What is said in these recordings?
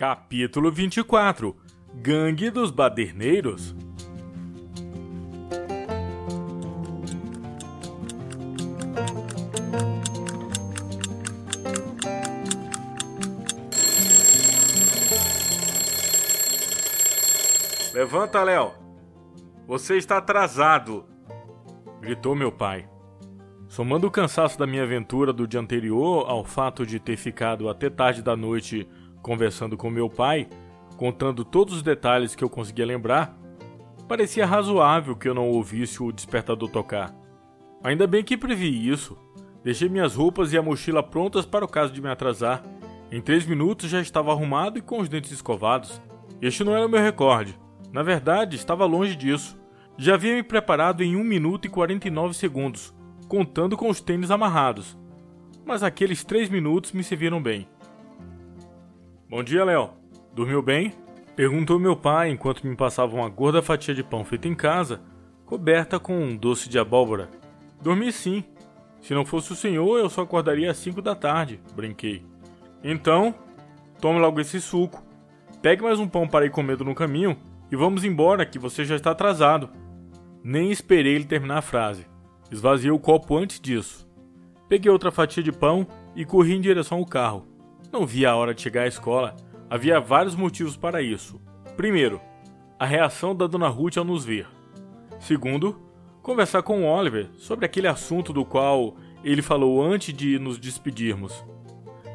Capítulo 24 Gangue dos Baderneiros Levanta, Léo! Você está atrasado! gritou meu pai. Somando o cansaço da minha aventura do dia anterior ao fato de ter ficado até tarde da noite conversando com meu pai, contando todos os detalhes que eu conseguia lembrar, parecia razoável que eu não ouvisse o despertador tocar. Ainda bem que previ isso. Deixei minhas roupas e a mochila prontas para o caso de me atrasar. Em três minutos já estava arrumado e com os dentes escovados. Este não era o meu recorde. Na verdade, estava longe disso. Já havia me preparado em 1 minuto e 49 segundos, contando com os tênis amarrados. Mas aqueles 3 minutos me serviram bem. Bom dia, Léo. Dormiu bem? Perguntou meu pai enquanto me passava uma gorda fatia de pão feita em casa, coberta com um doce de abóbora. Dormi sim. Se não fosse o senhor, eu só acordaria às 5 da tarde, brinquei. Então, tome logo esse suco. Pegue mais um pão para ir comendo no caminho e vamos embora, que você já está atrasado. Nem esperei ele terminar a frase. Esvaziei o copo antes disso. Peguei outra fatia de pão e corri em direção ao carro. Não via a hora de chegar à escola. Havia vários motivos para isso. Primeiro, a reação da Dona Ruth ao nos ver. Segundo, conversar com o Oliver sobre aquele assunto do qual ele falou antes de nos despedirmos.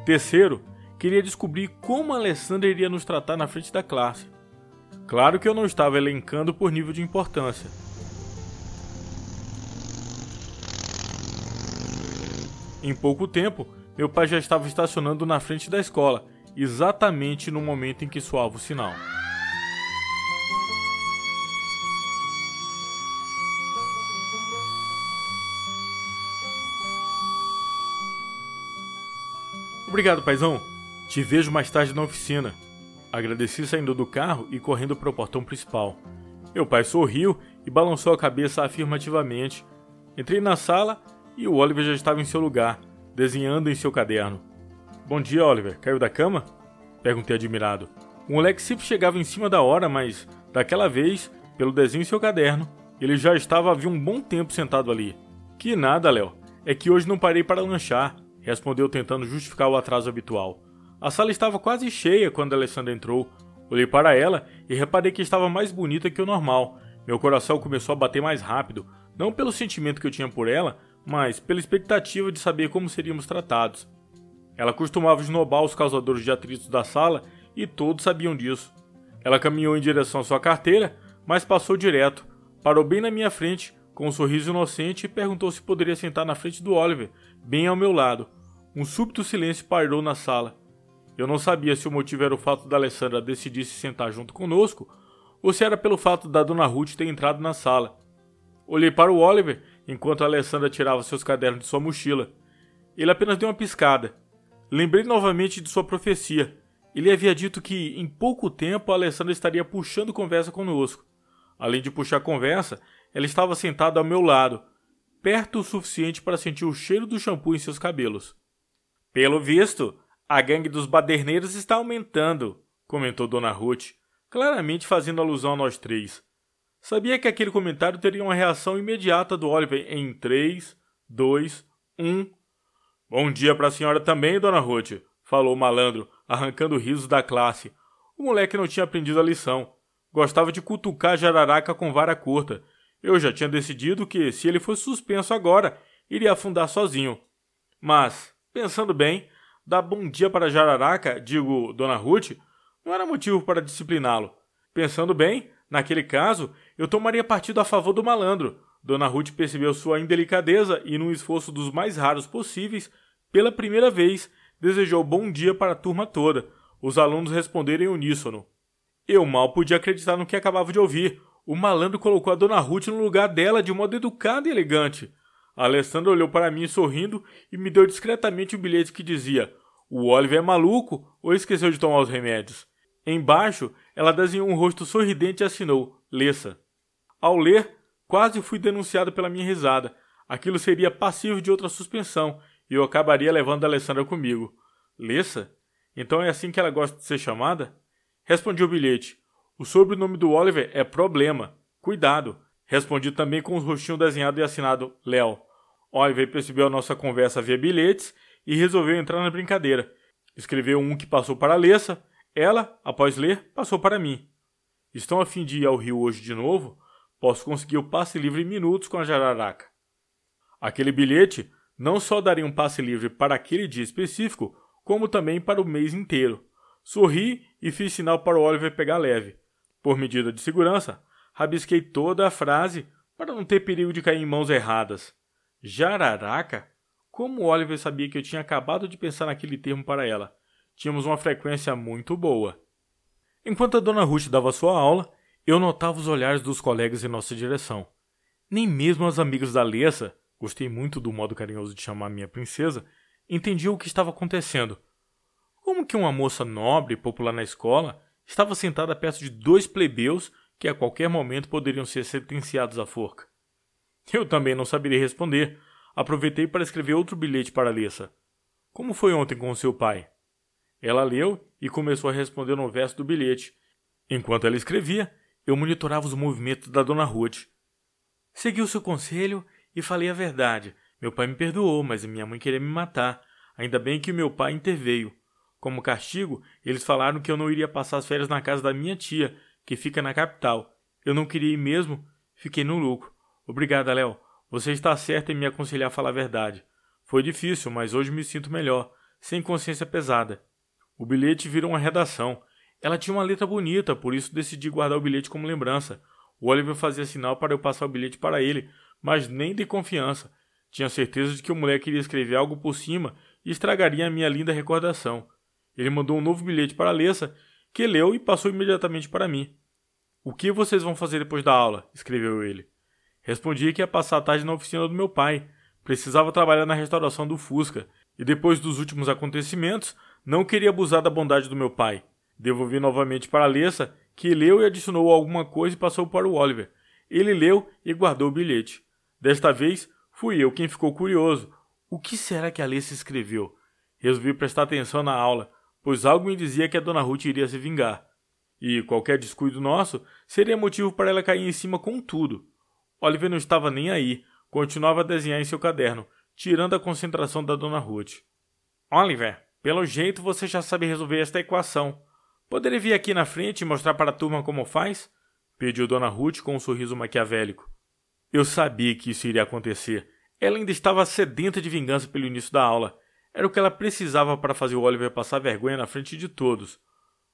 Terceiro, queria descobrir como Alessandra iria nos tratar na frente da classe. Claro que eu não estava elencando por nível de importância. Em pouco tempo, meu pai já estava estacionando na frente da escola, exatamente no momento em que soava o sinal. Obrigado, paizão. Te vejo mais tarde na oficina. Agradeci saindo do carro e correndo para o portão principal. Meu pai sorriu e balançou a cabeça afirmativamente. Entrei na sala e o Oliver já estava em seu lugar, desenhando em seu caderno. Bom dia, Oliver. Caiu da cama? Perguntei admirado. O moleque sempre chegava em cima da hora, mas daquela vez, pelo desenho em seu caderno, ele já estava havia um bom tempo sentado ali. Que nada, Léo. É que hoje não parei para lanchar, respondeu tentando justificar o atraso habitual. A sala estava quase cheia quando Alessandra entrou. Olhei para ela e reparei que estava mais bonita que o normal. Meu coração começou a bater mais rápido, não pelo sentimento que eu tinha por ela, mas pela expectativa de saber como seríamos tratados. Ela costumava esnobar os causadores de atritos da sala e todos sabiam disso. Ela caminhou em direção à sua carteira, mas passou direto, parou bem na minha frente, com um sorriso inocente e perguntou se poderia sentar na frente do Oliver, bem ao meu lado. Um súbito silêncio pairou na sala. Eu não sabia se o motivo era o fato da Alessandra decidir se sentar junto conosco ou se era pelo fato da Dona Ruth ter entrado na sala. Olhei para o Oliver enquanto Alessandra tirava seus cadernos de sua mochila. Ele apenas deu uma piscada. Lembrei novamente de sua profecia. Ele havia dito que em pouco tempo Alessandra estaria puxando conversa conosco. Além de puxar conversa, ela estava sentada ao meu lado, perto o suficiente para sentir o cheiro do shampoo em seus cabelos. Pelo visto, a gangue dos baderneiros está aumentando, comentou Dona Ruth, claramente fazendo alusão a nós três. Sabia que aquele comentário teria uma reação imediata do Oliver em 3, 2, 1. Bom dia para a senhora também, Dona Ruth, falou o malandro, arrancando risos da classe. O moleque não tinha aprendido a lição. Gostava de cutucar jararaca com vara curta. Eu já tinha decidido que, se ele fosse suspenso agora, iria afundar sozinho. Mas, pensando bem, dar bom dia para Jararaca, digo, Dona Ruth, não era motivo para discipliná-lo. Pensando bem, naquele caso, eu tomaria partido a favor do malandro. Dona Ruth percebeu sua indelicadeza e, num esforço dos mais raros possíveis, pela primeira vez, desejou bom dia para a turma toda. Os alunos responderam em uníssono. Eu mal podia acreditar no que acabava de ouvir. O malandro colocou a Dona Ruth no lugar dela de modo educado e elegante. A Alessandra olhou para mim sorrindo e me deu discretamente um bilhete que dizia: O Oliver é maluco ou esqueceu de tomar os remédios? Embaixo, ela desenhou um rosto sorridente e assinou: Lessa. Ao ler, quase fui denunciado pela minha risada. Aquilo seria passivo de outra suspensão e eu acabaria levando a Alessandra comigo. Lessa? Então é assim que ela gosta de ser chamada? Respondi o bilhete. O sobrenome do Oliver é Problema. Cuidado. Respondi também com o rostinho desenhado e assinado Léo. Oliver percebeu a nossa conversa via bilhetes e resolveu entrar na brincadeira. Escreveu um que passou para Lessa. Ela, após ler, passou para mim. Estão a fim de ir ao Rio hoje de novo? Posso conseguir o passe livre em minutos com a jararaca. Aquele bilhete não só daria um passe livre para aquele dia específico, como também para o mês inteiro. Sorri e fiz sinal para o Oliver pegar leve. Por medida de segurança, rabisquei toda a frase para não ter perigo de cair em mãos erradas. Jararaca? Como Oliver sabia que eu tinha acabado de pensar naquele termo para ela? Tínhamos uma frequência muito boa. Enquanto a dona Ruth dava sua aula, eu notava os olhares dos colegas em nossa direção. Nem mesmo as amigas da Lessa, gostei muito do modo carinhoso de chamar minha princesa, entendiam o que estava acontecendo. Como que uma moça nobre e popular na escola estava sentada perto de dois plebeus que a qualquer momento poderiam ser sentenciados à forca? Eu também não saberia responder. Aproveitei para escrever outro bilhete para Alissa. Como foi ontem com seu pai? Ela leu e começou a responder no verso do bilhete. Enquanto ela escrevia, eu monitorava os movimentos da dona Ruth. Segui o seu conselho e falei a verdade. Meu pai me perdoou, mas minha mãe queria me matar. Ainda bem que meu pai interveio. Como castigo, eles falaram que eu não iria passar as férias na casa da minha tia, que fica na capital. Eu não queria ir mesmo, fiquei no lucro. Obrigada, Léo. Você está certo em me aconselhar a falar a verdade. Foi difícil, mas hoje me sinto melhor, sem consciência pesada. O bilhete virou uma redação. Ela tinha uma letra bonita, por isso decidi guardar o bilhete como lembrança. O Oliver fazia sinal para eu passar o bilhete para ele, mas nem de confiança. Tinha certeza de que o moleque iria escrever algo por cima e estragaria a minha linda recordação. Ele mandou um novo bilhete para a Lessa, que leu e passou imediatamente para mim. O que vocês vão fazer depois da aula? escreveu ele. Respondi que ia passar a tarde na oficina do meu pai. Precisava trabalhar na restauração do Fusca. E depois dos últimos acontecimentos, não queria abusar da bondade do meu pai. Devolvi novamente para a Lessa, que leu e adicionou alguma coisa e passou para o Oliver. Ele leu e guardou o bilhete. Desta vez, fui eu quem ficou curioso. O que será que Alessa escreveu? Resolvi prestar atenção na aula, pois algo me dizia que a dona Ruth iria se vingar. E qualquer descuido nosso seria motivo para ela cair em cima com tudo. Oliver não estava nem aí, continuava a desenhar em seu caderno, tirando a concentração da dona Ruth. Oliver, pelo jeito você já sabe resolver esta equação. Poderia vir aqui na frente e mostrar para a turma como faz? Pediu Dona Ruth com um sorriso maquiavélico. Eu sabia que isso iria acontecer. Ela ainda estava sedenta de vingança pelo início da aula. Era o que ela precisava para fazer o Oliver passar vergonha na frente de todos.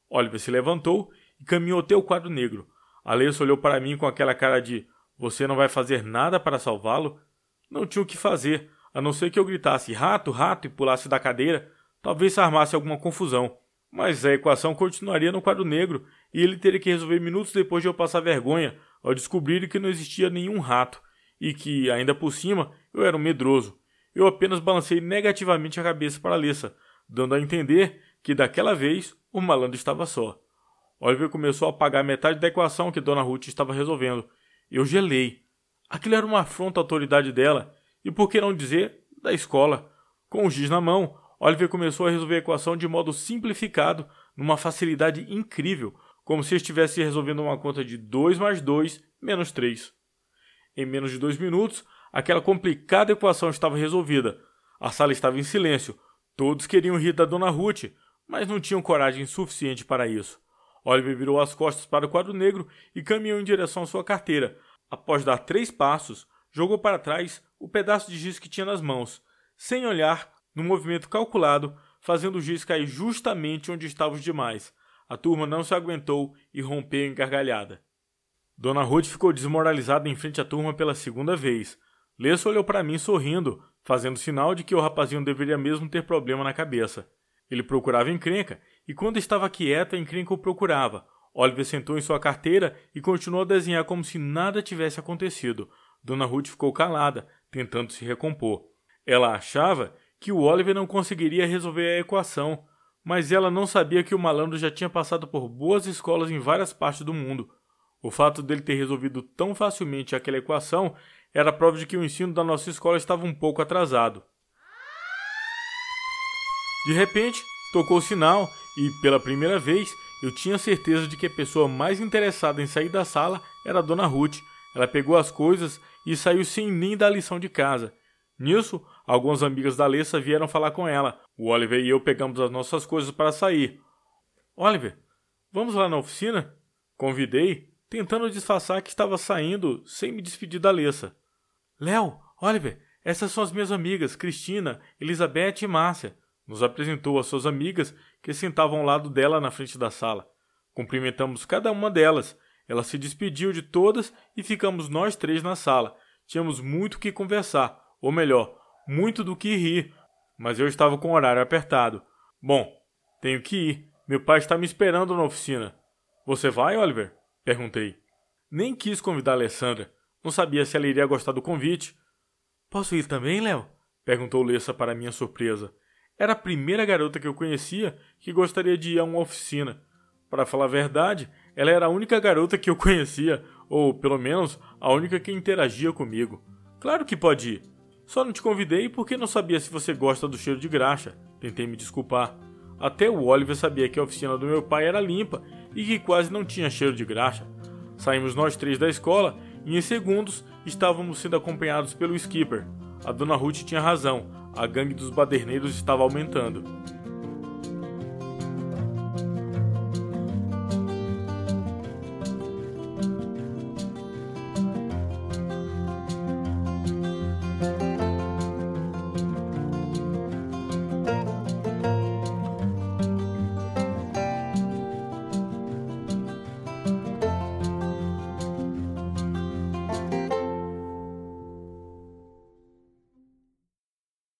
Oliver se levantou e caminhou até o quadro negro. Alessa olhou para mim com aquela cara de Você não vai fazer nada para salvá-lo? Não tinha o que fazer, a não ser que eu gritasse rato, rato e pulasse da cadeira. Talvez se armasse alguma confusão. Mas a equação continuaria no quadro negro e ele teria que resolver minutos depois de eu passar vergonha ao descobrir que não existia nenhum rato e que, ainda por cima, eu era um medroso. Eu apenas balancei negativamente a cabeça para Alessa, dando a entender que daquela vez o malandro estava só. Oliver começou a apagar metade da equação que Dona Ruth estava resolvendo. Eu gelei. Aquilo era uma afronta à autoridade dela e, por que não dizer, da escola. Com o giz na mão, Oliver começou a resolver a equação de modo simplificado, numa facilidade incrível, como se estivesse resolvendo uma conta de 2 mais 2 menos 3. Em menos de dois minutos, aquela complicada equação estava resolvida. A sala estava em silêncio. Todos queriam rir da Dona Ruth, mas não tinham coragem suficiente para isso. Oliver virou as costas para o quadro negro e caminhou em direção à sua carteira. Após dar três passos, jogou para trás o pedaço de giz que tinha nas mãos. Sem olhar, num movimento calculado, fazendo o giz cair justamente onde estavam os demais. A turma não se aguentou e rompeu em gargalhada. Dona Ruth ficou desmoralizada em frente à turma pela segunda vez. Lesso olhou para mim sorrindo, fazendo sinal de que o rapazinho deveria mesmo ter problema na cabeça. Ele procurava encrenca, e quando estava quieto, a encrenca o procurava. Oliver sentou em sua carteira e continuou a desenhar como se nada tivesse acontecido. Dona Ruth ficou calada, tentando se recompor. Ela achava que o Oliver não conseguiria resolver a equação, mas ela não sabia que o malandro já tinha passado por boas escolas em várias partes do mundo. O fato dele ter resolvido tão facilmente aquela equação era prova de que o ensino da nossa escola estava um pouco atrasado. De repente, Tocou o sinal e, pela primeira vez, eu tinha certeza de que a pessoa mais interessada em sair da sala era a dona Ruth. Ela pegou as coisas e saiu sem nem dar lição de casa. Nisso, algumas amigas da Alessa vieram falar com ela. O Oliver e eu pegamos as nossas coisas para sair. Oliver, vamos lá na oficina? Convidei, tentando disfarçar que estava saindo sem me despedir da Alessa. Léo, Oliver, essas são as minhas amigas, Cristina, Elizabeth e Márcia. Nos apresentou as suas amigas que sentavam ao lado dela na frente da sala. Cumprimentamos cada uma delas. Ela se despediu de todas e ficamos nós três na sala. Tínhamos muito que conversar, ou melhor, muito do que rir, mas eu estava com o horário apertado. Bom, tenho que ir. Meu pai está me esperando na oficina. Você vai, Oliver? Perguntei. Nem quis convidar a Alessandra. Não sabia se ela iria gostar do convite. Posso ir também, Léo? Perguntou Lessa para minha surpresa. Era a primeira garota que eu conhecia que gostaria de ir a uma oficina. Para falar a verdade, ela era a única garota que eu conhecia, ou pelo menos a única que interagia comigo. Claro que pode ir. Só não te convidei porque não sabia se você gosta do cheiro de graxa. Tentei me desculpar. Até o Oliver sabia que a oficina do meu pai era limpa e que quase não tinha cheiro de graxa. Saímos nós três da escola e em segundos estávamos sendo acompanhados pelo skipper. A dona Ruth tinha razão, a gangue dos baderneiros estava aumentando.